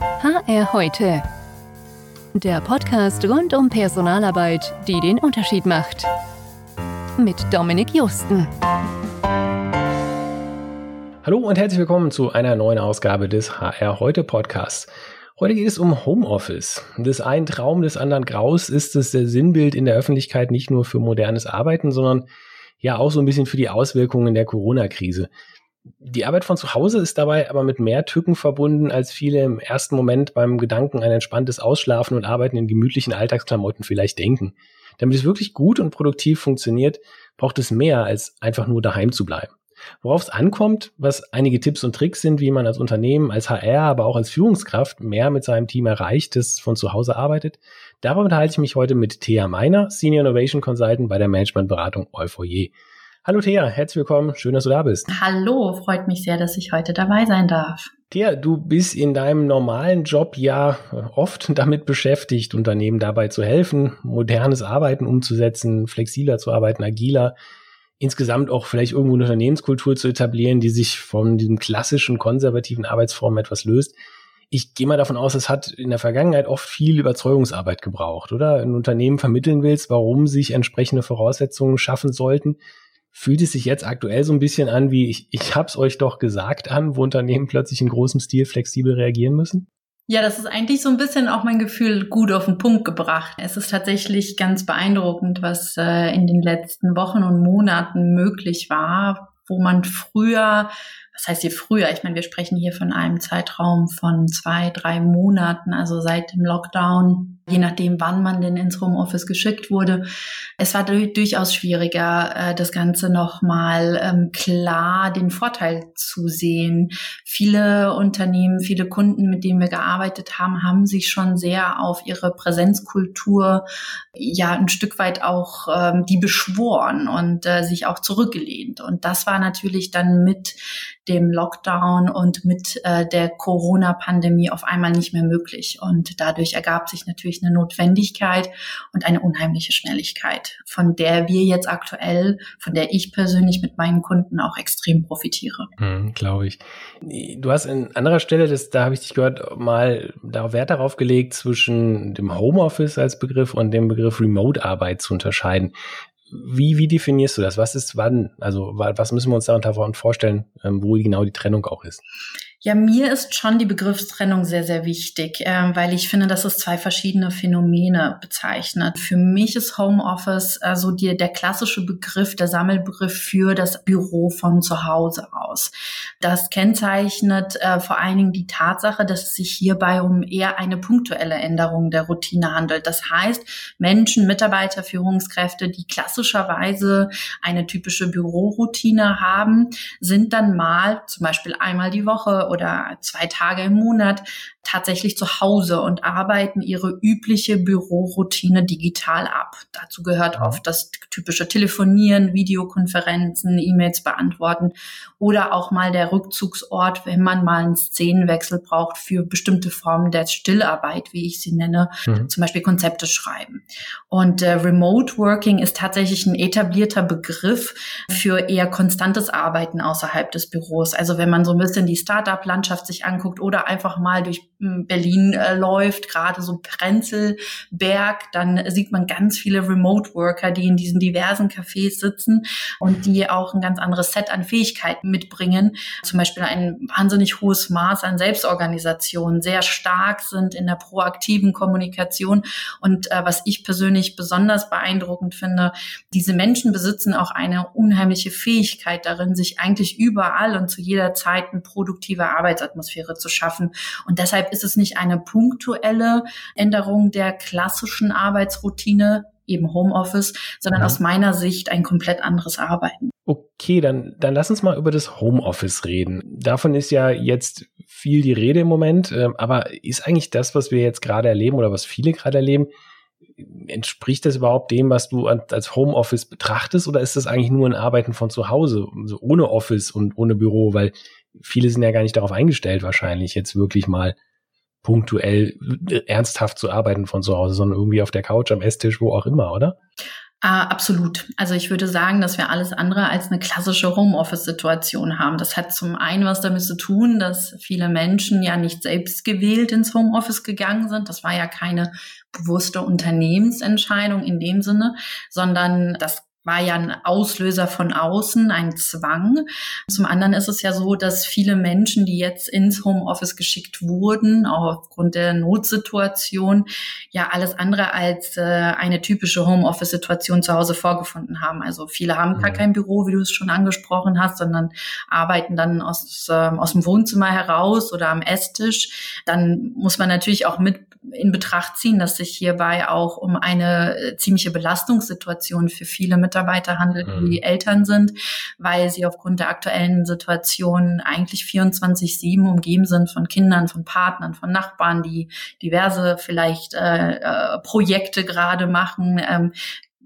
HR heute. Der Podcast rund um Personalarbeit, die den Unterschied macht. Mit Dominik Justen. Hallo und herzlich willkommen zu einer neuen Ausgabe des HR heute Podcasts. Heute geht es um Homeoffice. Des einen Traum des anderen Graus ist es der Sinnbild in der Öffentlichkeit nicht nur für modernes Arbeiten, sondern ja auch so ein bisschen für die Auswirkungen der Corona-Krise. Die Arbeit von zu Hause ist dabei aber mit mehr Tücken verbunden, als viele im ersten Moment beim Gedanken an entspanntes Ausschlafen und Arbeiten in gemütlichen Alltagsklamotten vielleicht denken. Damit es wirklich gut und produktiv funktioniert, braucht es mehr als einfach nur daheim zu bleiben. Worauf es ankommt, was einige Tipps und Tricks sind, wie man als Unternehmen, als HR, aber auch als Führungskraft mehr mit seinem Team erreicht, das von zu Hause arbeitet, darüber unterhalte ich mich heute mit Thea Meiner, Senior Innovation Consultant bei der Managementberatung Eufoyer. Hallo Thea, herzlich willkommen. Schön, dass du da bist. Hallo, freut mich sehr, dass ich heute dabei sein darf. Thea, du bist in deinem normalen Job ja oft damit beschäftigt, Unternehmen dabei zu helfen, modernes Arbeiten umzusetzen, flexibler zu arbeiten, agiler, insgesamt auch vielleicht irgendwo eine Unternehmenskultur zu etablieren, die sich von diesem klassischen konservativen Arbeitsformen etwas löst. Ich gehe mal davon aus, es hat in der Vergangenheit oft viel Überzeugungsarbeit gebraucht, oder? Ein Unternehmen vermitteln willst, warum sich entsprechende Voraussetzungen schaffen sollten fühlt es sich jetzt aktuell so ein bisschen an wie, ich, ich hab's euch doch gesagt an, wo Unternehmen plötzlich in großem Stil flexibel reagieren müssen? Ja, das ist eigentlich so ein bisschen auch mein Gefühl gut auf den Punkt gebracht. Es ist tatsächlich ganz beeindruckend, was äh, in den letzten Wochen und Monaten möglich war, wo man früher was heißt hier früher? Ich meine, wir sprechen hier von einem Zeitraum von zwei, drei Monaten, also seit dem Lockdown, je nachdem, wann man denn ins Homeoffice geschickt wurde. Es war durchaus schwieriger, äh, das Ganze nochmal ähm, klar den Vorteil zu sehen. Viele Unternehmen, viele Kunden, mit denen wir gearbeitet haben, haben sich schon sehr auf ihre Präsenzkultur ja ein Stück weit auch ähm, die beschworen und äh, sich auch zurückgelehnt. Und das war natürlich dann mit dem Lockdown und mit äh, der Corona-Pandemie auf einmal nicht mehr möglich. Und dadurch ergab sich natürlich eine Notwendigkeit und eine unheimliche Schnelligkeit, von der wir jetzt aktuell, von der ich persönlich mit meinen Kunden auch extrem profitiere. Hm, Glaube ich. Du hast an anderer Stelle, das, da habe ich dich gehört, mal Wert darauf gelegt, zwischen dem Homeoffice als Begriff und dem Begriff Remote-Arbeit zu unterscheiden. Wie, wie definierst du das? Was ist wann? Also was müssen wir uns darunter vorstellen, ähm, wo genau die Trennung auch ist? Ja, mir ist schon die Begriffstrennung sehr, sehr wichtig, äh, weil ich finde, dass es zwei verschiedene Phänomene bezeichnet. Für mich ist Homeoffice also die, der klassische Begriff, der Sammelbegriff für das Büro von zu Hause aus. Das kennzeichnet äh, vor allen Dingen die Tatsache, dass es sich hierbei um eher eine punktuelle Änderung der Routine handelt. Das heißt, Menschen, Mitarbeiter, Führungskräfte, die klassischerweise eine typische Büroroutine haben, sind dann mal zum Beispiel einmal die Woche oder zwei Tage im Monat tatsächlich zu Hause und arbeiten ihre übliche Büroroutine digital ab. Dazu gehört oft das typische Telefonieren, Videokonferenzen, E-Mails beantworten oder auch mal der Rückzugsort, wenn man mal einen Szenenwechsel braucht für bestimmte Formen der Stillarbeit, wie ich sie nenne, mhm. zum Beispiel Konzepte schreiben. Und äh, Remote Working ist tatsächlich ein etablierter Begriff für eher konstantes Arbeiten außerhalb des Büros. Also wenn man so ein bisschen die Startup-Landschaft sich anguckt oder einfach mal durch Berlin äh, läuft, gerade so Prenzlberg, dann sieht man ganz viele Remote Worker, die in diesen diversen Cafés sitzen und die auch ein ganz anderes Set an Fähigkeiten mitbringen. Zum Beispiel ein wahnsinnig hohes Maß an Selbstorganisation, sehr stark sind in der proaktiven Kommunikation. Und äh, was ich persönlich besonders beeindruckend finde, diese Menschen besitzen auch eine unheimliche Fähigkeit darin, sich eigentlich überall und zu jeder Zeit eine produktive Arbeitsatmosphäre zu schaffen. Und deshalb ist es nicht eine punktuelle Änderung der klassischen Arbeitsroutine, eben Homeoffice, sondern ja. aus meiner Sicht ein komplett anderes Arbeiten. Okay, dann, dann lass uns mal über das Homeoffice reden. Davon ist ja jetzt viel die Rede im Moment, ähm, aber ist eigentlich das, was wir jetzt gerade erleben oder was viele gerade erleben, entspricht das überhaupt dem, was du als Homeoffice betrachtest oder ist das eigentlich nur ein Arbeiten von zu Hause, also ohne Office und ohne Büro, weil viele sind ja gar nicht darauf eingestellt wahrscheinlich jetzt wirklich mal punktuell äh, ernsthaft zu arbeiten von zu Hause, sondern irgendwie auf der Couch, am Esstisch, wo auch immer, oder? Uh, absolut. Also ich würde sagen, dass wir alles andere als eine klassische Homeoffice-Situation haben. Das hat zum einen was damit zu tun, dass viele Menschen ja nicht selbst gewählt ins Homeoffice gegangen sind. Das war ja keine bewusste Unternehmensentscheidung in dem Sinne, sondern das war ja ein Auslöser von außen, ein Zwang. Zum anderen ist es ja so, dass viele Menschen, die jetzt ins Homeoffice geschickt wurden, auch aufgrund der Notsituation, ja alles andere als äh, eine typische Homeoffice-Situation zu Hause vorgefunden haben. Also viele haben gar kein Büro, wie du es schon angesprochen hast, sondern arbeiten dann aus, äh, aus dem Wohnzimmer heraus oder am Esstisch. Dann muss man natürlich auch mit in Betracht ziehen, dass sich hierbei auch um eine äh, ziemliche Belastungssituation für viele Mitarbeiter handelt, mhm. die Eltern sind, weil sie aufgrund der aktuellen Situation eigentlich 24-7 umgeben sind von Kindern, von Partnern, von Nachbarn, die diverse vielleicht äh, äh, Projekte gerade machen, ähm,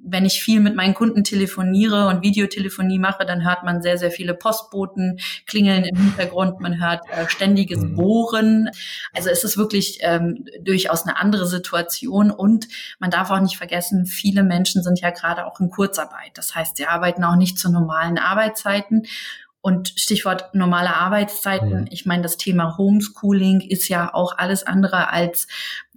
wenn ich viel mit meinen Kunden telefoniere und Videotelefonie mache, dann hört man sehr, sehr viele Postboten klingeln im Hintergrund. Man hört äh, ständiges mhm. Bohren. Also es ist wirklich ähm, durchaus eine andere Situation. Und man darf auch nicht vergessen, viele Menschen sind ja gerade auch in Kurzarbeit. Das heißt, sie arbeiten auch nicht zu normalen Arbeitszeiten. Und Stichwort normale Arbeitszeiten. Ich meine, das Thema Homeschooling ist ja auch alles andere als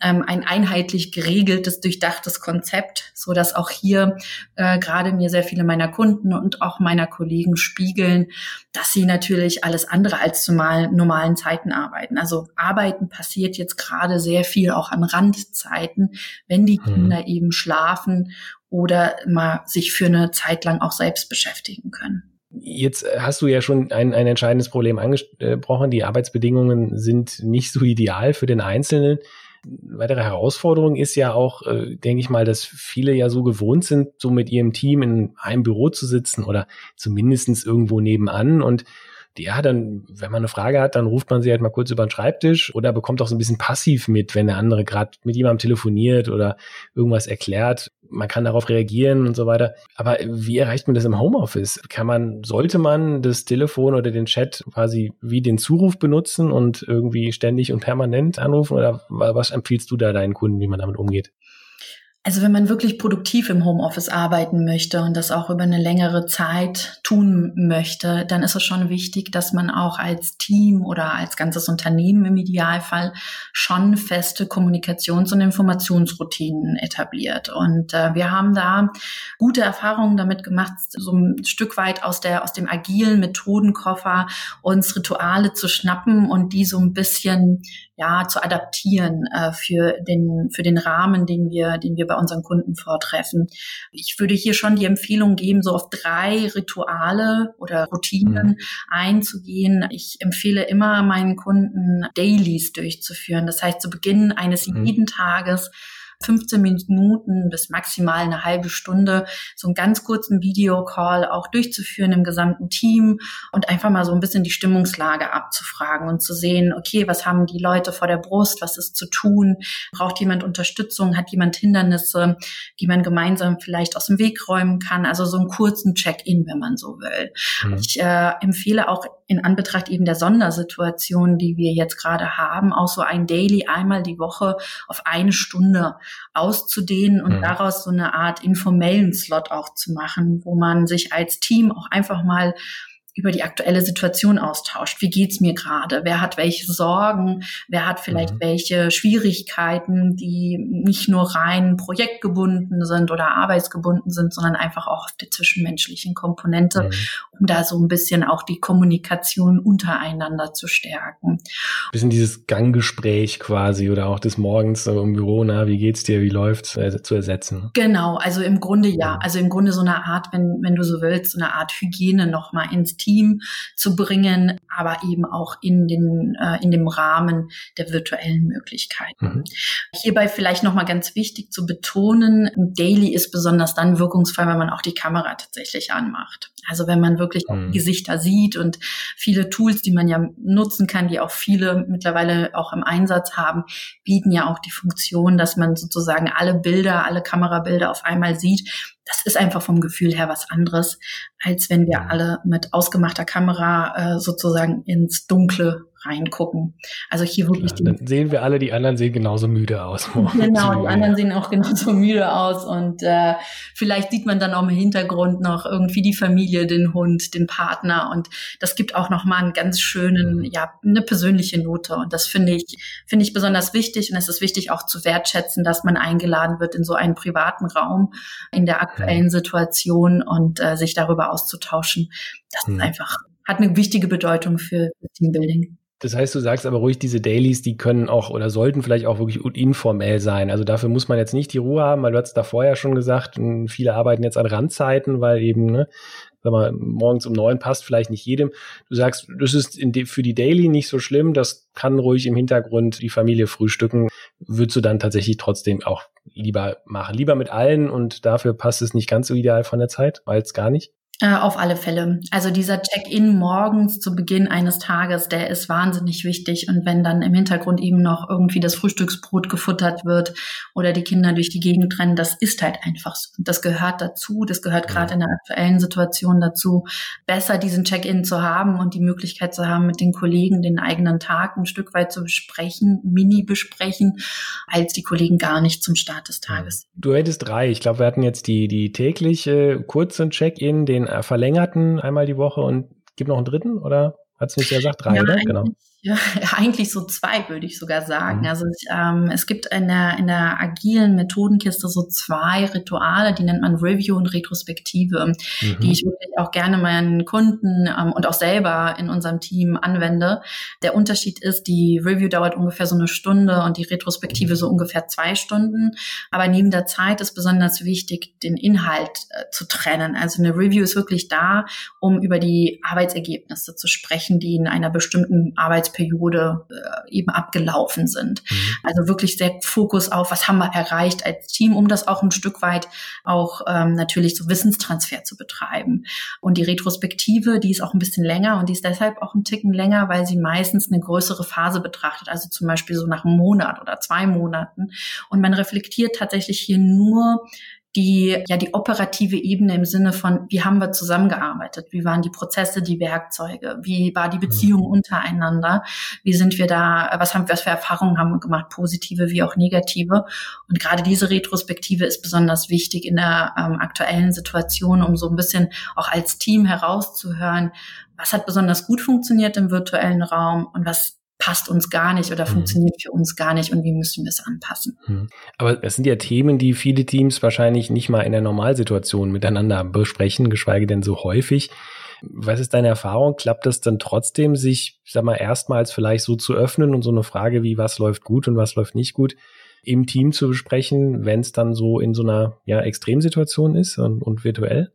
ähm, ein einheitlich geregeltes, durchdachtes Konzept, so dass auch hier äh, gerade mir sehr viele meiner Kunden und auch meiner Kollegen spiegeln, dass sie natürlich alles andere als zu mal normalen Zeiten arbeiten. Also Arbeiten passiert jetzt gerade sehr viel auch an Randzeiten, wenn die mhm. Kinder eben schlafen oder mal sich für eine Zeit lang auch selbst beschäftigen können. Jetzt hast du ja schon ein, ein entscheidendes Problem angesprochen. Die Arbeitsbedingungen sind nicht so ideal für den Einzelnen. Weitere Herausforderung ist ja auch, äh, denke ich mal, dass viele ja so gewohnt sind, so mit ihrem Team in einem Büro zu sitzen oder zumindestens irgendwo nebenan und ja, dann, wenn man eine Frage hat, dann ruft man sie halt mal kurz über den Schreibtisch oder bekommt auch so ein bisschen passiv mit, wenn der andere gerade mit jemandem telefoniert oder irgendwas erklärt. Man kann darauf reagieren und so weiter. Aber wie erreicht man das im Homeoffice? Kann man, sollte man das Telefon oder den Chat quasi wie den Zuruf benutzen und irgendwie ständig und permanent anrufen? Oder was empfiehlst du da deinen Kunden, wie man damit umgeht? Also wenn man wirklich produktiv im Homeoffice arbeiten möchte und das auch über eine längere Zeit tun möchte, dann ist es schon wichtig, dass man auch als Team oder als ganzes Unternehmen im Idealfall schon feste Kommunikations- und Informationsroutinen etabliert. Und äh, wir haben da gute Erfahrungen damit gemacht, so ein Stück weit aus der aus dem agilen Methodenkoffer uns Rituale zu schnappen und die so ein bisschen ja zu adaptieren äh, für den für den Rahmen, den wir den wir bei unseren Kunden vortreffen. Ich würde hier schon die Empfehlung geben, so auf drei Rituale oder Routinen mhm. einzugehen. Ich empfehle immer meinen Kunden Dailies durchzuführen. Das heißt, zu Beginn eines mhm. jeden Tages 15 Minuten bis maximal eine halbe Stunde so einen ganz kurzen Videocall auch durchzuführen im gesamten Team und einfach mal so ein bisschen die Stimmungslage abzufragen und zu sehen, okay, was haben die Leute vor der Brust, was ist zu tun, braucht jemand Unterstützung, hat jemand Hindernisse, die man gemeinsam vielleicht aus dem Weg räumen kann, also so einen kurzen Check-in, wenn man so will. Mhm. Ich äh, empfehle auch in Anbetracht eben der Sondersituation, die wir jetzt gerade haben, auch so ein Daily einmal die Woche auf eine Stunde auszudehnen und mhm. daraus so eine Art informellen Slot auch zu machen, wo man sich als Team auch einfach mal über die aktuelle Situation austauscht. Wie geht's mir gerade? Wer hat welche Sorgen? Wer hat vielleicht mhm. welche Schwierigkeiten, die nicht nur rein projektgebunden sind oder arbeitsgebunden sind, sondern einfach auch auf der zwischenmenschlichen Komponente, mhm. um da so ein bisschen auch die Kommunikation untereinander zu stärken. Bisschen dieses Ganggespräch quasi oder auch des Morgens im Büro, na, wie geht's dir, wie läuft's, äh, zu ersetzen? Genau, also im Grunde ja. Also im Grunde so eine Art, wenn, wenn du so willst, so eine Art Hygiene nochmal ins Team zu bringen, aber eben auch in den äh, in dem Rahmen der virtuellen Möglichkeiten. Mhm. Hierbei vielleicht noch mal ganz wichtig zu betonen: Daily ist besonders dann wirkungsvoll, wenn man auch die Kamera tatsächlich anmacht. Also wenn man wirklich mhm. Gesichter sieht und viele Tools, die man ja nutzen kann, die auch viele mittlerweile auch im Einsatz haben, bieten ja auch die Funktion, dass man sozusagen alle Bilder, alle Kamerabilder auf einmal sieht das ist einfach vom Gefühl her was anderes, als wenn wir alle mit ausgemachter Kamera äh, sozusagen ins Dunkle reingucken. Also hier wirklich. Ja, dann sehen wir alle, die anderen sehen genauso müde aus. Genau, die anderen sehen auch genauso müde aus und äh, vielleicht sieht man dann auch im Hintergrund noch irgendwie die Familie, den Hund, den Partner und das gibt auch noch mal einen ganz schönen, mhm. ja, eine persönliche Note und das finde ich finde ich besonders wichtig und es ist wichtig auch zu wertschätzen, dass man eingeladen wird in so einen privaten Raum in der aktuellen Situation und äh, sich darüber auszutauschen. Das mhm. ist einfach hat eine wichtige Bedeutung für Teambuilding. Das heißt, du sagst aber ruhig, diese Dailies, die können auch oder sollten vielleicht auch wirklich informell sein. Also dafür muss man jetzt nicht die Ruhe haben, weil du hast da vorher schon gesagt, viele arbeiten jetzt an Randzeiten, weil eben, ne, sag mal, morgens um neun passt vielleicht nicht jedem. Du sagst, das ist für die Daily nicht so schlimm, das kann ruhig im Hintergrund die Familie frühstücken. Würdest du dann tatsächlich trotzdem auch lieber machen? Lieber mit allen und dafür passt es nicht ganz so ideal von der Zeit, als gar nicht? Äh, auf alle Fälle. Also dieser Check-in morgens zu Beginn eines Tages, der ist wahnsinnig wichtig. Und wenn dann im Hintergrund eben noch irgendwie das Frühstücksbrot gefuttert wird oder die Kinder durch die Gegend rennen, das ist halt einfach so. Das gehört dazu. Das gehört gerade in der aktuellen Situation dazu, besser diesen Check-in zu haben und die Möglichkeit zu haben, mit den Kollegen den eigenen Tag ein Stück weit zu besprechen, mini besprechen, als die Kollegen gar nicht zum Start des Tages. Du hättest drei. Ich glaube, wir hatten jetzt die, die tägliche kurzen Check-in, den äh, verlängerten einmal die Woche und gibt noch einen dritten oder hat es nicht gesagt? Drei, ja, oder? Genau. Ja, eigentlich so zwei, würde ich sogar sagen. Mhm. Also ähm, es gibt in der, in der agilen Methodenkiste so zwei Rituale, die nennt man Review und Retrospektive, mhm. die ich wirklich auch gerne meinen Kunden ähm, und auch selber in unserem Team anwende. Der Unterschied ist, die Review dauert ungefähr so eine Stunde und die Retrospektive so ungefähr zwei Stunden. Aber neben der Zeit ist besonders wichtig, den Inhalt äh, zu trennen. Also eine Review ist wirklich da, um über die Arbeitsergebnisse zu sprechen, die in einer bestimmten Arbeits Arbeitsperiode äh, eben abgelaufen sind. Mhm. Also wirklich sehr Fokus auf, was haben wir erreicht als Team, um das auch ein Stück weit auch ähm, natürlich so Wissenstransfer zu betreiben. Und die Retrospektive, die ist auch ein bisschen länger und die ist deshalb auch ein Ticken länger, weil sie meistens eine größere Phase betrachtet, also zum Beispiel so nach einem Monat oder zwei Monaten. Und man reflektiert tatsächlich hier nur die ja die operative Ebene im Sinne von, wie haben wir zusammengearbeitet, wie waren die Prozesse, die Werkzeuge, wie war die Beziehung mhm. untereinander, wie sind wir da, was haben was für Erfahrungen haben wir gemacht, positive wie auch negative. Und gerade diese Retrospektive ist besonders wichtig in der ähm, aktuellen Situation, um so ein bisschen auch als Team herauszuhören, was hat besonders gut funktioniert im virtuellen Raum und was passt uns gar nicht oder mhm. funktioniert für uns gar nicht und wie müssen wir es anpassen. Mhm. Aber das sind ja Themen, die viele Teams wahrscheinlich nicht mal in der Normalsituation miteinander besprechen, geschweige denn so häufig. Was ist deine Erfahrung? Klappt das dann trotzdem, sich, sag mal, erstmals vielleicht so zu öffnen und so eine Frage wie, was läuft gut und was läuft nicht gut, im Team zu besprechen, wenn es dann so in so einer ja, Extremsituation ist und, und virtuell?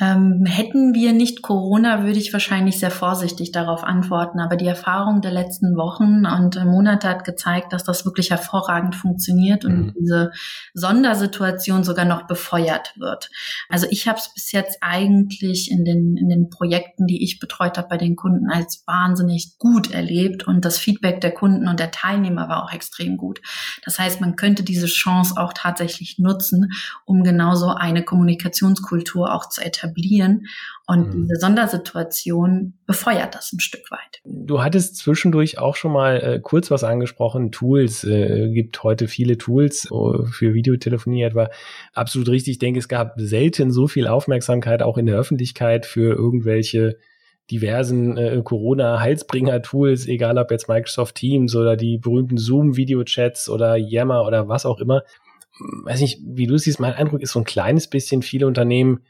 Ähm, hätten wir nicht Corona, würde ich wahrscheinlich sehr vorsichtig darauf antworten. Aber die Erfahrung der letzten Wochen und äh, Monate hat gezeigt, dass das wirklich hervorragend funktioniert und mhm. diese Sondersituation sogar noch befeuert wird. Also ich habe es bis jetzt eigentlich in den, in den Projekten, die ich betreut habe bei den Kunden, als wahnsinnig gut erlebt und das Feedback der Kunden und der Teilnehmer war auch extrem gut. Das heißt, man könnte diese Chance auch tatsächlich nutzen, um genauso eine Kommunikationskultur auch zu etablieren etablieren. Und mhm. diese Sondersituation befeuert das ein Stück weit. Du hattest zwischendurch auch schon mal äh, kurz was angesprochen. Tools äh, gibt heute viele Tools uh, für Videotelefonie etwa. Absolut richtig. Ich denke, es gab selten so viel Aufmerksamkeit auch in der Öffentlichkeit für irgendwelche diversen äh, Corona-Heilsbringer-Tools, egal ob jetzt Microsoft Teams oder die berühmten Zoom-Video-Chats oder Yammer oder was auch immer. Weiß nicht, wie du siehst, mein Eindruck ist so ein kleines bisschen, viele Unternehmen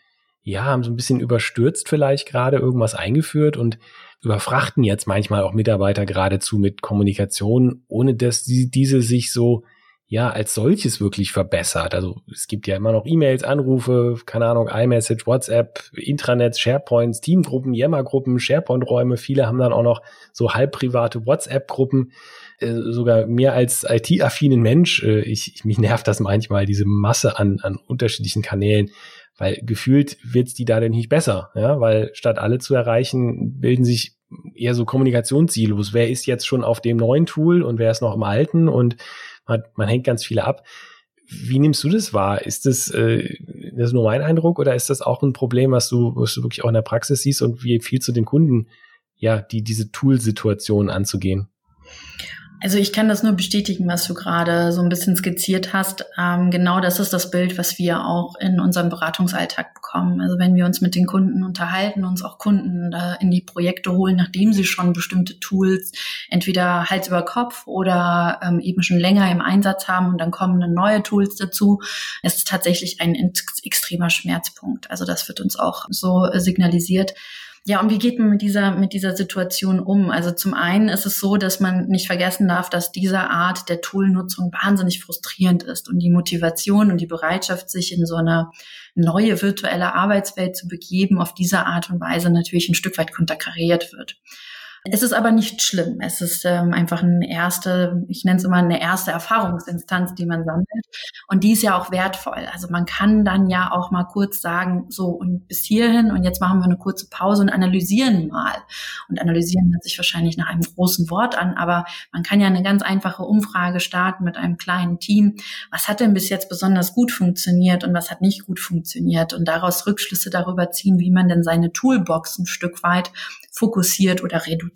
ja, haben so ein bisschen überstürzt vielleicht gerade irgendwas eingeführt und überfrachten jetzt manchmal auch Mitarbeiter geradezu mit Kommunikation, ohne dass die, diese sich so ja als solches wirklich verbessert. Also es gibt ja immer noch E-Mails, Anrufe, keine Ahnung, iMessage, WhatsApp, Intranets, SharePoints, Teamgruppen, Yammer-Gruppen, SharePoint-Räume. Viele haben dann auch noch so halb private WhatsApp-Gruppen. Äh, sogar mir als IT-affinen Mensch, äh, ich, ich, mich nervt das manchmal, diese Masse an, an unterschiedlichen Kanälen weil gefühlt wird's die da denn nicht besser, ja, weil statt alle zu erreichen, bilden sich eher so Kommunikationssilos. Wer ist jetzt schon auf dem neuen Tool und wer ist noch im alten und man, man hängt ganz viele ab. Wie nimmst du das wahr? Ist das, äh, das ist nur mein Eindruck oder ist das auch ein Problem, was du, was du wirklich auch in der Praxis siehst und wie viel zu den Kunden ja, die, diese Tool-Situation anzugehen? Also ich kann das nur bestätigen, was du gerade so ein bisschen skizziert hast. Ähm, genau das ist das Bild, was wir auch in unserem Beratungsalltag bekommen. Also wenn wir uns mit den Kunden unterhalten, uns auch Kunden äh, in die Projekte holen, nachdem sie schon bestimmte Tools entweder Hals über Kopf oder ähm, eben schon länger im Einsatz haben und dann kommen dann neue Tools dazu, es ist tatsächlich ein extremer Schmerzpunkt. Also das wird uns auch so signalisiert. Ja, und wie geht man mit dieser, mit dieser Situation um? Also zum einen ist es so, dass man nicht vergessen darf, dass diese Art der Toolnutzung wahnsinnig frustrierend ist und die Motivation und die Bereitschaft, sich in so eine neue virtuelle Arbeitswelt zu begeben, auf diese Art und Weise natürlich ein Stück weit konterkariert wird. Es ist aber nicht schlimm. Es ist ähm, einfach eine erste, ich nenne es immer eine erste Erfahrungsinstanz, die man sammelt. Und die ist ja auch wertvoll. Also man kann dann ja auch mal kurz sagen, so und bis hierhin und jetzt machen wir eine kurze Pause und analysieren mal. Und analysieren hört sich wahrscheinlich nach einem großen Wort an, aber man kann ja eine ganz einfache Umfrage starten mit einem kleinen Team. Was hat denn bis jetzt besonders gut funktioniert und was hat nicht gut funktioniert? Und daraus Rückschlüsse darüber ziehen, wie man denn seine Toolbox ein Stück weit fokussiert oder reduziert.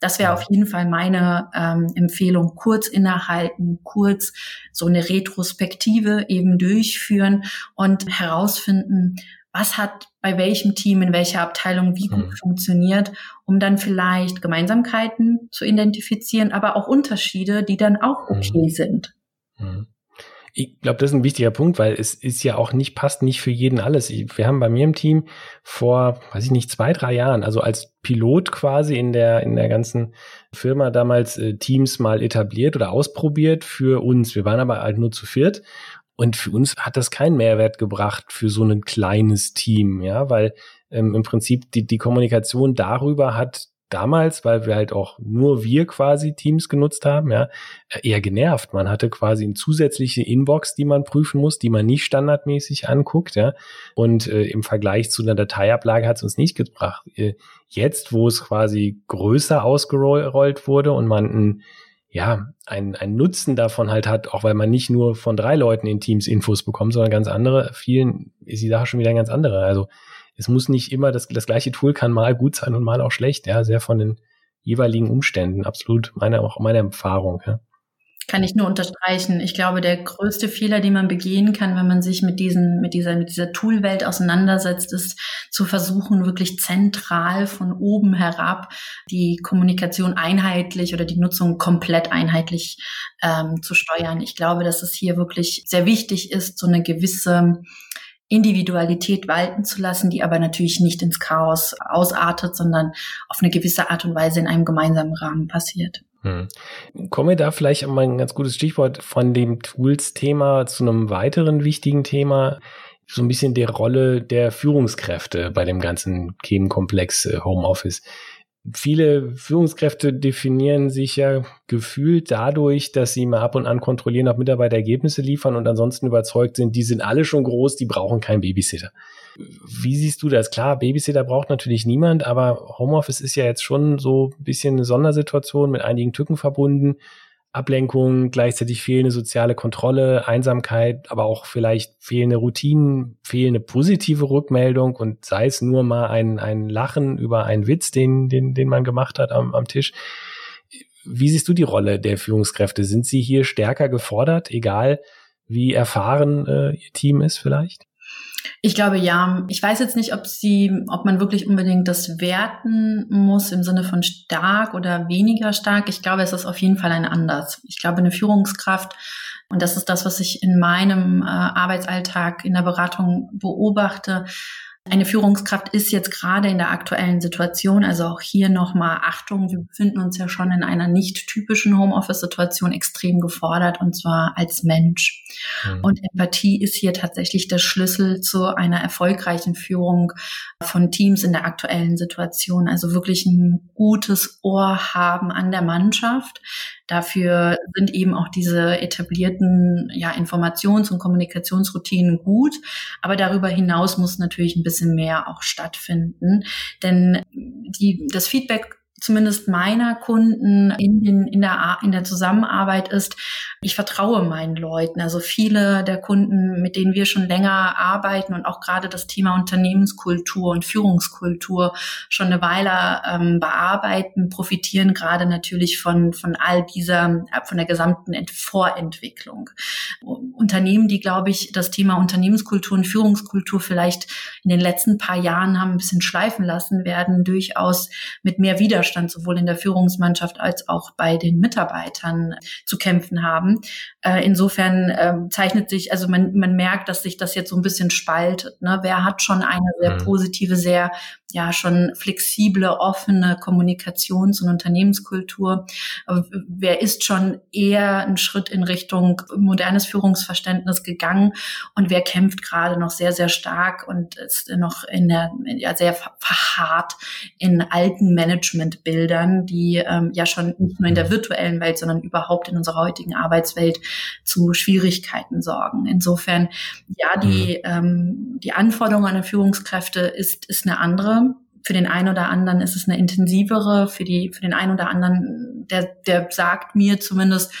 Das wäre auf jeden Fall meine ähm, Empfehlung. Kurz innehalten, kurz so eine Retrospektive eben durchführen und herausfinden, was hat bei welchem Team, in welcher Abteilung wie gut mhm. funktioniert, um dann vielleicht Gemeinsamkeiten zu identifizieren, aber auch Unterschiede, die dann auch okay mhm. sind. Mhm. Ich glaube, das ist ein wichtiger Punkt, weil es ist ja auch nicht, passt nicht für jeden alles. Wir haben bei mir im Team vor, weiß ich nicht, zwei, drei Jahren, also als Pilot quasi in der, in der ganzen Firma damals äh, Teams mal etabliert oder ausprobiert für uns. Wir waren aber halt nur zu viert. Und für uns hat das keinen Mehrwert gebracht für so ein kleines Team, ja, weil ähm, im Prinzip die, die Kommunikation darüber hat damals, weil wir halt auch nur wir quasi Teams genutzt haben, ja, eher genervt. Man hatte quasi eine zusätzliche Inbox, die man prüfen muss, die man nicht standardmäßig anguckt, ja. Und äh, im Vergleich zu einer Dateiablage hat es uns nicht gebracht. Äh, jetzt, wo es quasi größer ausgerollt wurde und man ein ja, ein, ein Nutzen davon halt hat, auch weil man nicht nur von drei Leuten in Teams Infos bekommt, sondern ganz andere, vielen ist die Sache schon wieder ein ganz andere. Also es muss nicht immer das, das gleiche Tool kann mal gut sein und mal auch schlecht, ja, sehr von den jeweiligen Umständen, absolut meine, auch meine Erfahrung, ja. Kann ich nur unterstreichen. Ich glaube, der größte Fehler, den man begehen kann, wenn man sich mit diesen, mit dieser, mit dieser Toolwelt auseinandersetzt, ist zu versuchen, wirklich zentral von oben herab die Kommunikation einheitlich oder die Nutzung komplett einheitlich ähm, zu steuern. Ich glaube, dass es hier wirklich sehr wichtig ist, so eine gewisse Individualität walten zu lassen, die aber natürlich nicht ins Chaos ausartet, sondern auf eine gewisse Art und Weise in einem gemeinsamen Rahmen passiert. Hm. Kommen wir da vielleicht mal ein ganz gutes Stichwort von dem Tools-Thema zu einem weiteren wichtigen Thema, so ein bisschen der Rolle der Führungskräfte bei dem ganzen Themenkomplex äh, Homeoffice viele Führungskräfte definieren sich ja gefühlt dadurch, dass sie mal ab und an kontrollieren, ob Mitarbeiter Ergebnisse liefern und ansonsten überzeugt sind, die sind alle schon groß, die brauchen keinen Babysitter. Wie siehst du das? Klar, Babysitter braucht natürlich niemand, aber Homeoffice ist ja jetzt schon so ein bisschen eine Sondersituation mit einigen Tücken verbunden. Ablenkung, gleichzeitig fehlende soziale Kontrolle, Einsamkeit, aber auch vielleicht fehlende Routinen, fehlende positive Rückmeldung und sei es nur mal ein, ein Lachen über einen Witz, den, den, den man gemacht hat am, am Tisch. Wie siehst du die Rolle der Führungskräfte? Sind sie hier stärker gefordert, egal wie erfahren äh, ihr Team ist vielleicht? Ich glaube ja. Ich weiß jetzt nicht, ob sie, ob man wirklich unbedingt das werten muss im Sinne von stark oder weniger stark. Ich glaube, es ist auf jeden Fall ein Anders. Ich glaube, eine Führungskraft, und das ist das, was ich in meinem äh, Arbeitsalltag in der Beratung beobachte, eine Führungskraft ist jetzt gerade in der aktuellen Situation, also auch hier nochmal Achtung, wir befinden uns ja schon in einer nicht typischen Homeoffice-Situation extrem gefordert und zwar als Mensch. Mhm. Und Empathie ist hier tatsächlich der Schlüssel zu einer erfolgreichen Führung von Teams in der aktuellen Situation. Also wirklich ein gutes Ohr haben an der Mannschaft, Dafür sind eben auch diese etablierten ja, Informations- und Kommunikationsroutinen gut. Aber darüber hinaus muss natürlich ein bisschen mehr auch stattfinden. Denn die, das Feedback zumindest meiner Kunden in, den, in, der, in der Zusammenarbeit ist, ich vertraue meinen Leuten. Also viele der Kunden, mit denen wir schon länger arbeiten und auch gerade das Thema Unternehmenskultur und Führungskultur schon eine Weile ähm, bearbeiten, profitieren gerade natürlich von, von all dieser, von der gesamten Vorentwicklung. Unternehmen, die, glaube ich, das Thema Unternehmenskultur und Führungskultur vielleicht in den letzten paar Jahren haben ein bisschen schleifen lassen, werden durchaus mit mehr Widerstand sowohl in der Führungsmannschaft als auch bei den Mitarbeitern zu kämpfen haben. Äh, insofern äh, zeichnet sich, also man, man merkt, dass sich das jetzt so ein bisschen spaltet. Ne? Wer hat schon eine sehr mhm. positive, sehr ja schon flexible, offene Kommunikations- und Unternehmenskultur. Wer ist schon eher einen Schritt in Richtung modernes Führungsverständnis gegangen und wer kämpft gerade noch sehr, sehr stark und ist noch in der, ja, sehr verharrt in alten Managementbildern, die ähm, ja schon nicht nur in der virtuellen Welt, sondern überhaupt in unserer heutigen Arbeitswelt zu Schwierigkeiten sorgen. Insofern, ja, die, mhm. ähm, die Anforderung an die Führungskräfte ist, ist eine andere für den einen oder anderen ist es eine intensivere, für die, für den einen oder anderen, der, der sagt mir zumindest,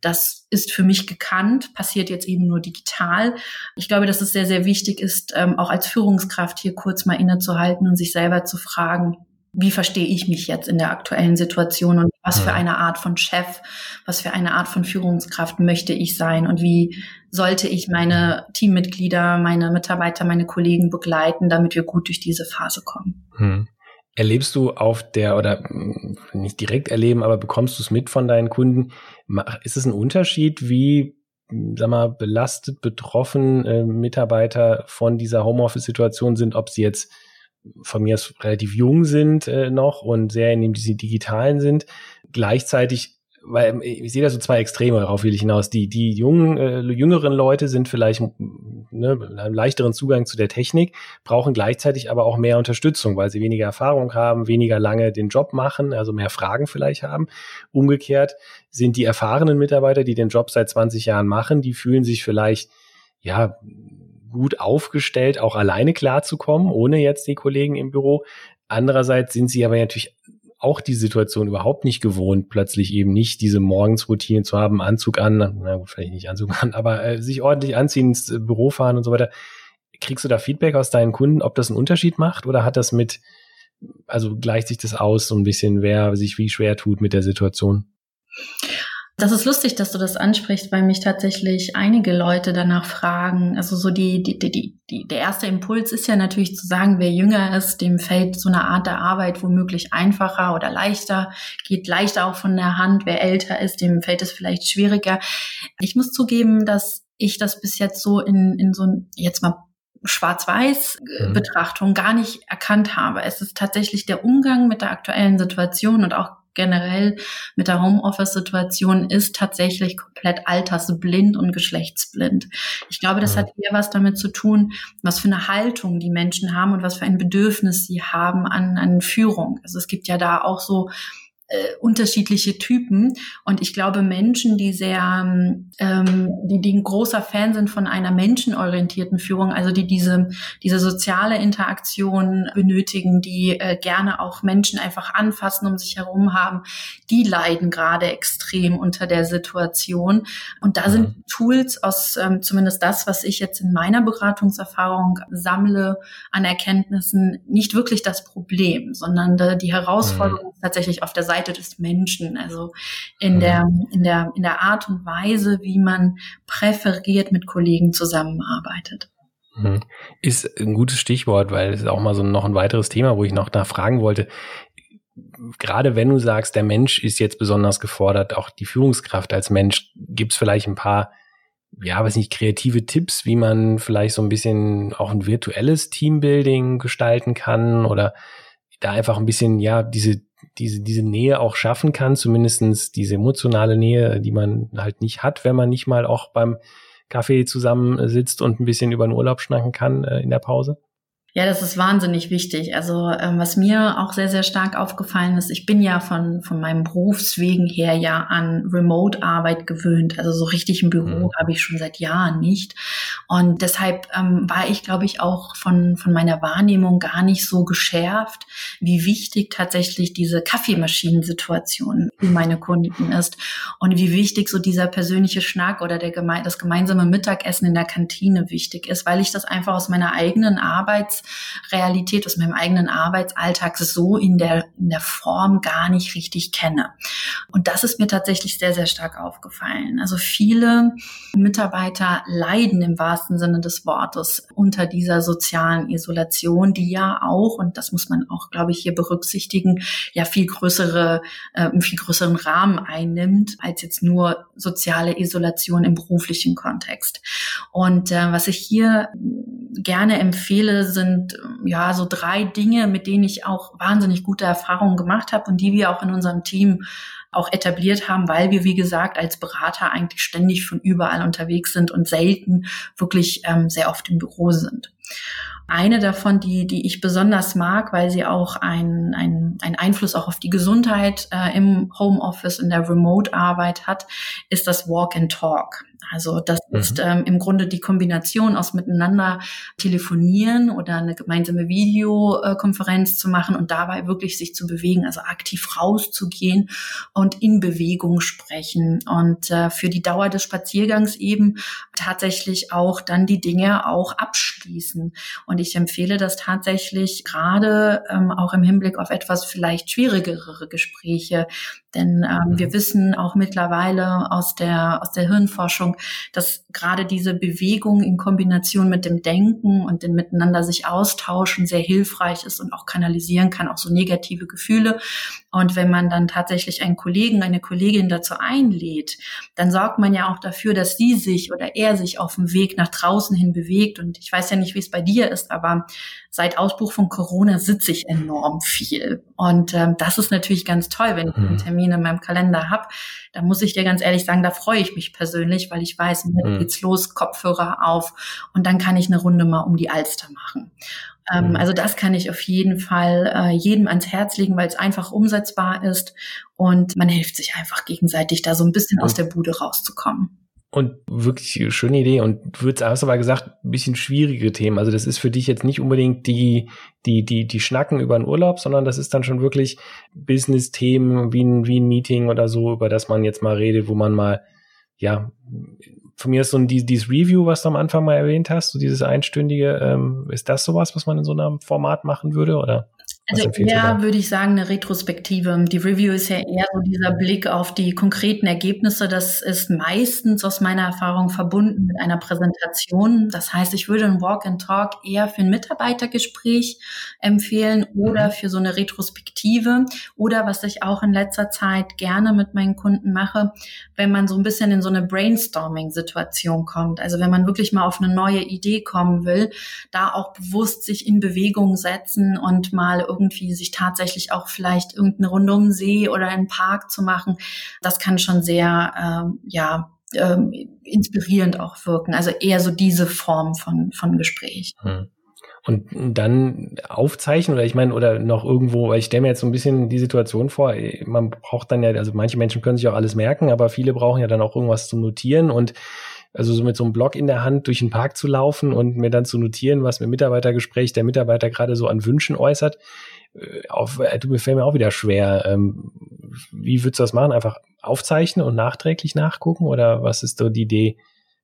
das ist für mich gekannt, passiert jetzt eben nur digital. Ich glaube, dass es sehr, sehr wichtig ist, ähm, auch als Führungskraft hier kurz mal innezuhalten und sich selber zu fragen, wie verstehe ich mich jetzt in der aktuellen Situation und was für eine Art von Chef, was für eine Art von Führungskraft möchte ich sein und wie sollte ich meine Teammitglieder, meine Mitarbeiter, meine Kollegen begleiten, damit wir gut durch diese Phase kommen. Hm. Erlebst du auf der, oder hm, nicht direkt erleben, aber bekommst du es mit von deinen Kunden? Ist es ein Unterschied, wie, sag mal, belastet, betroffen äh, Mitarbeiter von dieser Homeoffice-Situation sind, ob sie jetzt von mir aus relativ jung sind äh, noch und sehr in dem digitalen sind. Gleichzeitig, weil ähm, ich sehe da so zwei Extreme, darauf will ich hinaus. Die, die jungen, äh, jüngeren Leute sind vielleicht ne, einen leichteren Zugang zu der Technik, brauchen gleichzeitig aber auch mehr Unterstützung, weil sie weniger Erfahrung haben, weniger lange den Job machen, also mehr Fragen vielleicht haben. Umgekehrt sind die erfahrenen Mitarbeiter, die den Job seit 20 Jahren machen, die fühlen sich vielleicht ja gut aufgestellt, auch alleine klarzukommen, ohne jetzt die Kollegen im Büro. Andererseits sind sie aber natürlich auch die Situation überhaupt nicht gewohnt, plötzlich eben nicht diese Morgensroutine zu haben, Anzug an, na gut, vielleicht nicht Anzug an, aber äh, sich ordentlich anziehen, ins äh, Büro fahren und so weiter. Kriegst du da Feedback aus deinen Kunden, ob das einen Unterschied macht oder hat das mit, also gleicht sich das aus, so ein bisschen, wer sich wie schwer tut mit der Situation? Das ist lustig, dass du das ansprichst, weil mich tatsächlich einige Leute danach fragen. Also so die, die, die, die, der erste Impuls ist ja natürlich zu sagen, wer jünger ist, dem fällt so eine Art der Arbeit womöglich einfacher oder leichter, geht leichter auch von der Hand. Wer älter ist, dem fällt es vielleicht schwieriger. Ich muss zugeben, dass ich das bis jetzt so in, in so jetzt mal Schwarz-Weiß-Betrachtung mhm. gar nicht erkannt habe. Es ist tatsächlich der Umgang mit der aktuellen Situation und auch generell mit der Homeoffice-Situation ist tatsächlich komplett altersblind und geschlechtsblind. Ich glaube, das ja. hat eher was damit zu tun, was für eine Haltung die Menschen haben und was für ein Bedürfnis sie haben an, an Führung. Also es gibt ja da auch so äh, unterschiedliche Typen. Und ich glaube, Menschen, die sehr, ähm, die, die ein großer Fan sind von einer menschenorientierten Führung, also die diese, diese soziale Interaktion benötigen, die äh, gerne auch Menschen einfach anfassen, um sich herum haben, die leiden gerade extrem unter der Situation. Und da sind mhm. Tools aus, ähm, zumindest das, was ich jetzt in meiner Beratungserfahrung sammle an Erkenntnissen, nicht wirklich das Problem, sondern die Herausforderung mhm. tatsächlich auf der Seite Seite des Menschen, also in mhm. der, in der, in der Art und Weise, wie man präferiert mit Kollegen zusammenarbeitet. Mhm. Ist ein gutes Stichwort, weil es ist auch mal so noch ein weiteres Thema, wo ich noch nachfragen wollte. Gerade wenn du sagst, der Mensch ist jetzt besonders gefordert, auch die Führungskraft als Mensch, gibt es vielleicht ein paar, ja, weiß nicht, kreative Tipps, wie man vielleicht so ein bisschen auch ein virtuelles Teambuilding gestalten kann oder da einfach ein bisschen, ja, diese diese, diese Nähe auch schaffen kann, zumindestens diese emotionale Nähe, die man halt nicht hat, wenn man nicht mal auch beim Kaffee zusammensitzt und ein bisschen über den Urlaub schnacken kann äh, in der Pause? Ja, das ist wahnsinnig wichtig. Also ähm, was mir auch sehr, sehr stark aufgefallen ist, ich bin ja von, von meinem Berufswegen her ja an Remote-Arbeit gewöhnt. Also so richtig im Büro mhm. habe ich schon seit Jahren nicht. Und deshalb ähm, war ich, glaube ich, auch von, von meiner Wahrnehmung gar nicht so geschärft, wie wichtig tatsächlich diese Kaffeemaschinensituation für meine Kunden ist und wie wichtig so dieser persönliche Schnack oder der geme das gemeinsame Mittagessen in der Kantine wichtig ist, weil ich das einfach aus meiner eigenen Arbeits Realität, aus meinem eigenen Arbeitsalltag so in der, in der Form gar nicht richtig kenne. Und das ist mir tatsächlich sehr, sehr stark aufgefallen. Also viele Mitarbeiter leiden im wahrsten Sinne des Wortes unter dieser sozialen Isolation, die ja auch, und das muss man auch, glaube ich, hier berücksichtigen, ja viel größere, äh, einen viel größeren Rahmen einnimmt als jetzt nur soziale Isolation im beruflichen Kontext. Und äh, was ich hier gerne empfehle, sind ja so drei Dinge, mit denen ich auch wahnsinnig gute Erfahrungen gemacht habe und die wir auch in unserem Team auch etabliert haben, weil wir, wie gesagt, als Berater eigentlich ständig von überall unterwegs sind und selten wirklich ähm, sehr oft im Büro sind. Eine davon, die, die ich besonders mag, weil sie auch einen ein Einfluss auch auf die Gesundheit äh, im Homeoffice, in der Remote-Arbeit hat, ist das Walk and Talk. Also das mhm. ist ähm, im Grunde die Kombination aus miteinander telefonieren oder eine gemeinsame Videokonferenz zu machen und dabei wirklich sich zu bewegen, also aktiv rauszugehen und in Bewegung sprechen und äh, für die Dauer des Spaziergangs eben tatsächlich auch dann die Dinge auch abschließen. Und ich empfehle das tatsächlich gerade ähm, auch im Hinblick auf etwas vielleicht schwierigere Gespräche, denn ähm, mhm. wir wissen auch mittlerweile aus der, aus der Hirnforschung, dass gerade diese Bewegung in Kombination mit dem Denken und dem Miteinander sich austauschen sehr hilfreich ist und auch kanalisieren kann, auch so negative Gefühle. Und wenn man dann tatsächlich einen Kollegen, eine Kollegin dazu einlädt, dann sorgt man ja auch dafür, dass sie sich oder er sich auf dem Weg nach draußen hin bewegt. Und ich weiß ja nicht, wie es bei dir ist, aber seit Ausbruch von Corona sitze ich enorm viel. Und ähm, das ist natürlich ganz toll, wenn ich einen mhm. Termin in meinem Kalender habe. Da muss ich dir ganz ehrlich sagen, da freue ich mich persönlich, weil ich weiß, mir mhm. geht's los, Kopfhörer auf und dann kann ich eine Runde mal um die Alster machen. Ähm, mhm. Also das kann ich auf jeden Fall äh, jedem ans Herz legen, weil es einfach umsetzbar ist und man hilft sich einfach gegenseitig, da so ein bisschen aus der Bude rauszukommen. Und wirklich schöne Idee und du hast aber gesagt, ein bisschen schwierige Themen. Also das ist für dich jetzt nicht unbedingt die, die, die, die Schnacken über einen Urlaub, sondern das ist dann schon wirklich Business-Themen wie ein, wie ein Meeting oder so, über das man jetzt mal redet, wo man mal, ja, von mir ist so ein, dieses Review, was du am Anfang mal erwähnt hast, so dieses einstündige, ähm, ist das sowas, was man in so einem Format machen würde, oder? Also eher würde ich sagen eine Retrospektive. Die Review ist ja eher so dieser Blick auf die konkreten Ergebnisse. Das ist meistens aus meiner Erfahrung verbunden mit einer Präsentation. Das heißt, ich würde ein Walk and Talk eher für ein Mitarbeitergespräch empfehlen oder mhm. für so eine Retrospektive oder was ich auch in letzter Zeit gerne mit meinen Kunden mache, wenn man so ein bisschen in so eine Brainstorming-Situation kommt. Also wenn man wirklich mal auf eine neue Idee kommen will, da auch bewusst sich in Bewegung setzen und mal irgendwie sich tatsächlich auch vielleicht irgendeine Runde um den See oder einen Park zu machen, das kann schon sehr, ähm, ja, ähm, inspirierend auch wirken. Also eher so diese Form von, von Gespräch. Hm. Und dann aufzeichnen oder ich meine, oder noch irgendwo, weil ich stelle mir jetzt so ein bisschen die Situation vor, man braucht dann ja, also manche Menschen können sich auch alles merken, aber viele brauchen ja dann auch irgendwas zu notieren und also so mit so einem Blog in der Hand durch den Park zu laufen und mir dann zu notieren, was mir Mitarbeitergespräch der Mitarbeiter gerade so an Wünschen äußert, äh, auf, äh, du fällt mir auch wieder schwer. Ähm, wie würdest du das machen? Einfach aufzeichnen und nachträglich nachgucken oder was ist so die Idee?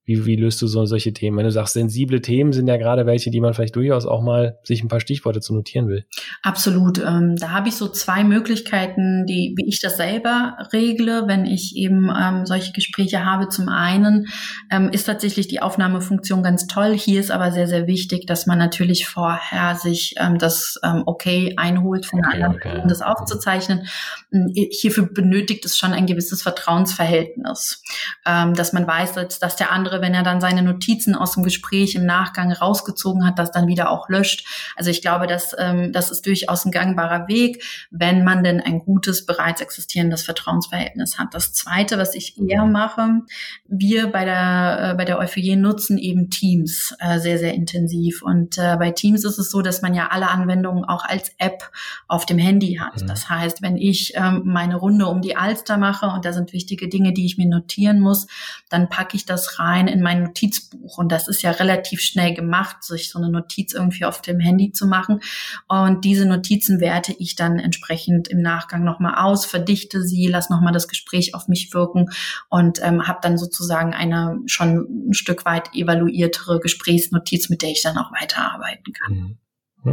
Wie, wie löst du so solche Themen? Wenn du sagst, sensible Themen sind ja gerade welche, die man vielleicht durchaus auch mal sich ein paar Stichworte zu notieren will. Absolut. Ähm, da habe ich so zwei Möglichkeiten, die, wie ich das selber regle, wenn ich eben ähm, solche Gespräche habe. Zum einen ähm, ist tatsächlich die Aufnahmefunktion ganz toll. Hier ist aber sehr, sehr wichtig, dass man natürlich vorher sich ähm, das ähm, Okay einholt von okay, anderen, okay. um das aufzuzeichnen. Ähm, hierfür benötigt es schon ein gewisses Vertrauensverhältnis, dass man weiß, dass, dass der andere andere, wenn er dann seine Notizen aus dem Gespräch im Nachgang rausgezogen hat, das dann wieder auch löscht. Also ich glaube, dass ähm, das ist durchaus ein gangbarer Weg, wenn man denn ein gutes, bereits existierendes Vertrauensverhältnis hat. Das Zweite, was ich eher mache, wir bei der, äh, bei der Euphorie nutzen eben Teams äh, sehr, sehr intensiv. Und äh, bei Teams ist es so, dass man ja alle Anwendungen auch als App auf dem Handy hat. Mhm. Das heißt, wenn ich ähm, meine Runde um die Alster mache und da sind wichtige Dinge, die ich mir notieren muss, dann packe ich das rein in mein Notizbuch. Und das ist ja relativ schnell gemacht, sich so eine Notiz irgendwie auf dem Handy zu machen. Und diese Notizen werte ich dann entsprechend im Nachgang nochmal aus, verdichte sie, lasse nochmal das Gespräch auf mich wirken und ähm, habe dann sozusagen eine schon ein Stück weit evaluiertere Gesprächsnotiz, mit der ich dann auch weiterarbeiten kann. Mhm.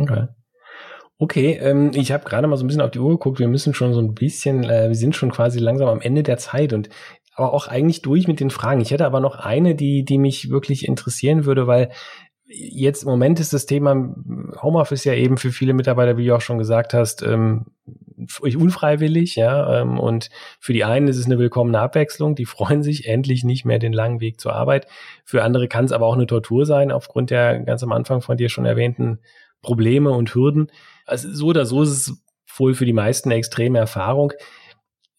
Okay. Okay, ähm, ich habe gerade mal so ein bisschen auf die Uhr geguckt. Wir müssen schon so ein bisschen, äh, wir sind schon quasi langsam am Ende der Zeit und aber auch eigentlich durch mit den Fragen. Ich hätte aber noch eine, die, die mich wirklich interessieren würde, weil jetzt im Moment ist das Thema Homeoffice ja eben für viele Mitarbeiter, wie du auch schon gesagt hast, ähm, unfreiwillig, ja. Ähm, und für die einen ist es eine willkommene Abwechslung, die freuen sich endlich nicht mehr den langen Weg zur Arbeit. Für andere kann es aber auch eine Tortur sein, aufgrund der ganz am Anfang von dir schon erwähnten Probleme und Hürden. Also so oder so ist es wohl für die meisten eine extreme Erfahrung.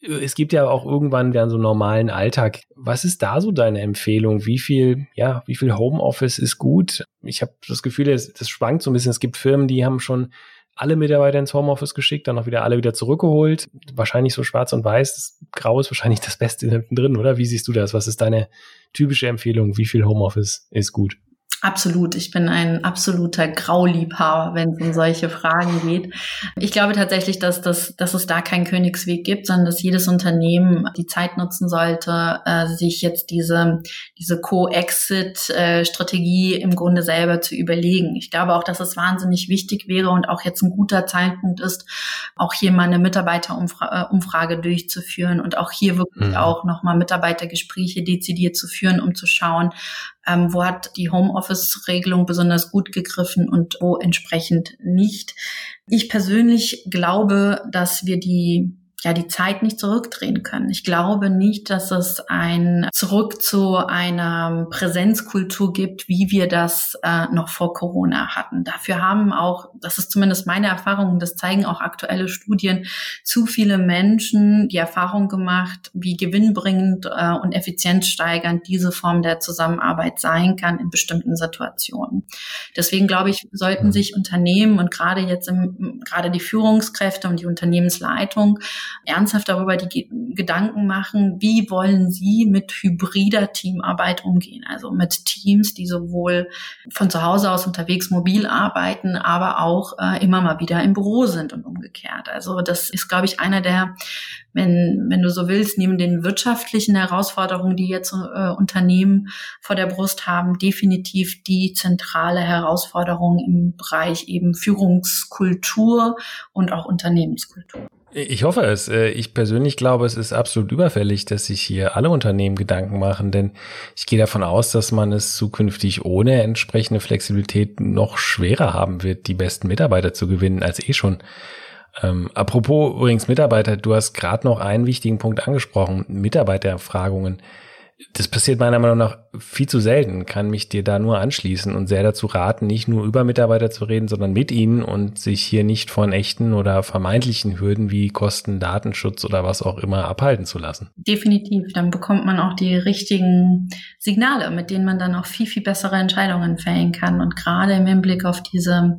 Es gibt ja auch irgendwann dann so normalen Alltag. Was ist da so deine Empfehlung? Wie viel, ja, wie viel Homeoffice ist gut? Ich habe das Gefühl, das, das schwankt so ein bisschen. Es gibt Firmen, die haben schon alle Mitarbeiter ins Homeoffice geschickt, dann auch wieder alle wieder zurückgeholt. Wahrscheinlich so schwarz und weiß. Grau ist wahrscheinlich das Beste drin, oder? Wie siehst du das? Was ist deine typische Empfehlung? Wie viel Homeoffice ist gut? Absolut. Ich bin ein absoluter Grauliebhaber, wenn es um solche Fragen geht. Ich glaube tatsächlich, dass, das, dass es da keinen Königsweg gibt, sondern dass jedes Unternehmen die Zeit nutzen sollte, äh, sich jetzt diese, diese Co-Exit-Strategie im Grunde selber zu überlegen. Ich glaube auch, dass es wahnsinnig wichtig wäre und auch jetzt ein guter Zeitpunkt ist, auch hier mal eine Mitarbeiterumfrage äh, durchzuführen und auch hier wirklich mhm. auch nochmal Mitarbeitergespräche dezidiert zu führen, um zu schauen, ähm, wo hat die Homeoffice-Regelung besonders gut gegriffen und wo entsprechend nicht. Ich persönlich glaube, dass wir die ja die Zeit nicht zurückdrehen können. Ich glaube nicht, dass es ein Zurück zu einer Präsenzkultur gibt, wie wir das äh, noch vor Corona hatten. Dafür haben auch, das ist zumindest meine Erfahrung, das zeigen auch aktuelle Studien, zu viele Menschen die Erfahrung gemacht, wie gewinnbringend äh, und effizienzsteigernd diese Form der Zusammenarbeit sein kann in bestimmten Situationen. Deswegen glaube ich, sollten mhm. sich Unternehmen und gerade jetzt im, gerade die Führungskräfte und die Unternehmensleitung ernsthaft darüber die Gedanken machen, wie wollen sie mit hybrider Teamarbeit umgehen? Also mit Teams, die sowohl von zu Hause aus unterwegs mobil arbeiten, aber auch äh, immer mal wieder im Büro sind und umgekehrt. Also das ist, glaube ich, einer der, wenn, wenn du so willst, neben den wirtschaftlichen Herausforderungen, die jetzt äh, Unternehmen vor der Brust haben, definitiv die zentrale Herausforderung im Bereich eben Führungskultur und auch Unternehmenskultur. Ich hoffe es. Äh, ich persönlich glaube, es ist absolut überfällig, dass sich hier alle Unternehmen Gedanken machen, denn ich gehe davon aus, dass man es zukünftig ohne entsprechende Flexibilität noch schwerer haben wird, die besten Mitarbeiter zu gewinnen, als eh schon. Ähm, apropos übrigens Mitarbeiter, du hast gerade noch einen wichtigen Punkt angesprochen, Mitarbeiterfragungen das passiert meiner Meinung nach viel zu selten, kann mich dir da nur anschließen und sehr dazu raten, nicht nur über Mitarbeiter zu reden, sondern mit ihnen und sich hier nicht von echten oder vermeintlichen Hürden wie Kosten, Datenschutz oder was auch immer abhalten zu lassen. Definitiv, dann bekommt man auch die richtigen Signale, mit denen man dann auch viel, viel bessere Entscheidungen fällen kann. Und gerade im Hinblick auf diese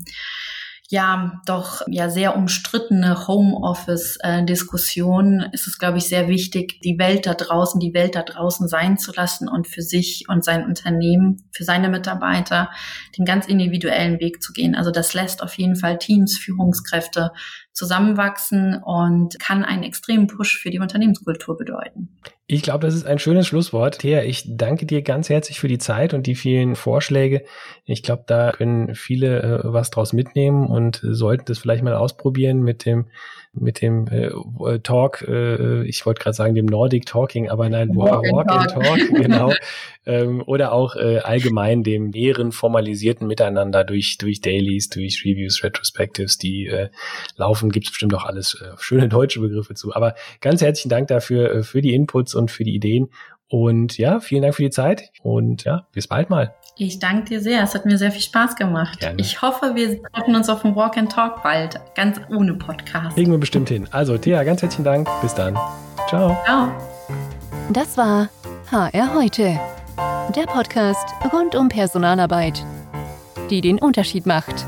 ja doch ja sehr umstrittene Homeoffice-Diskussion ist es, glaube ich, sehr wichtig, die Welt da draußen, die Welt da draußen sein zu lassen und für sich und sein Unternehmen, für seine Mitarbeiter den ganz individuellen Weg zu gehen. Also das lässt auf jeden Fall Teams, Führungskräfte zusammenwachsen und kann einen extremen Push für die Unternehmenskultur bedeuten. Ich glaube, das ist ein schönes Schlusswort. Thea, ich danke dir ganz herzlich für die Zeit und die vielen Vorschläge. Ich glaube, da können viele äh, was draus mitnehmen und sollten das vielleicht mal ausprobieren mit dem mit dem äh, Talk, äh, ich wollte gerade sagen dem Nordic Talking, aber nein, Walk, Walk and Talk, Talk genau. ähm, oder auch äh, allgemein dem näheren formalisierten Miteinander durch durch Dailies, durch Reviews, Retrospectives, die äh, laufen, gibt es bestimmt auch alles äh, schöne deutsche Begriffe zu. Aber ganz herzlichen Dank dafür äh, für die Inputs und für die Ideen Und ja, vielen Dank für die Zeit und ja, bis bald mal. Ich danke dir sehr. Es hat mir sehr viel Spaß gemacht. Gerne. Ich hoffe, wir treffen uns auf dem Walk and Talk bald, ganz ohne Podcast. Kriegen wir bestimmt hin. Also, Thea, ganz herzlichen Dank. Bis dann. Ciao. Ciao. Das war HR heute. Der Podcast rund um Personalarbeit, die den Unterschied macht.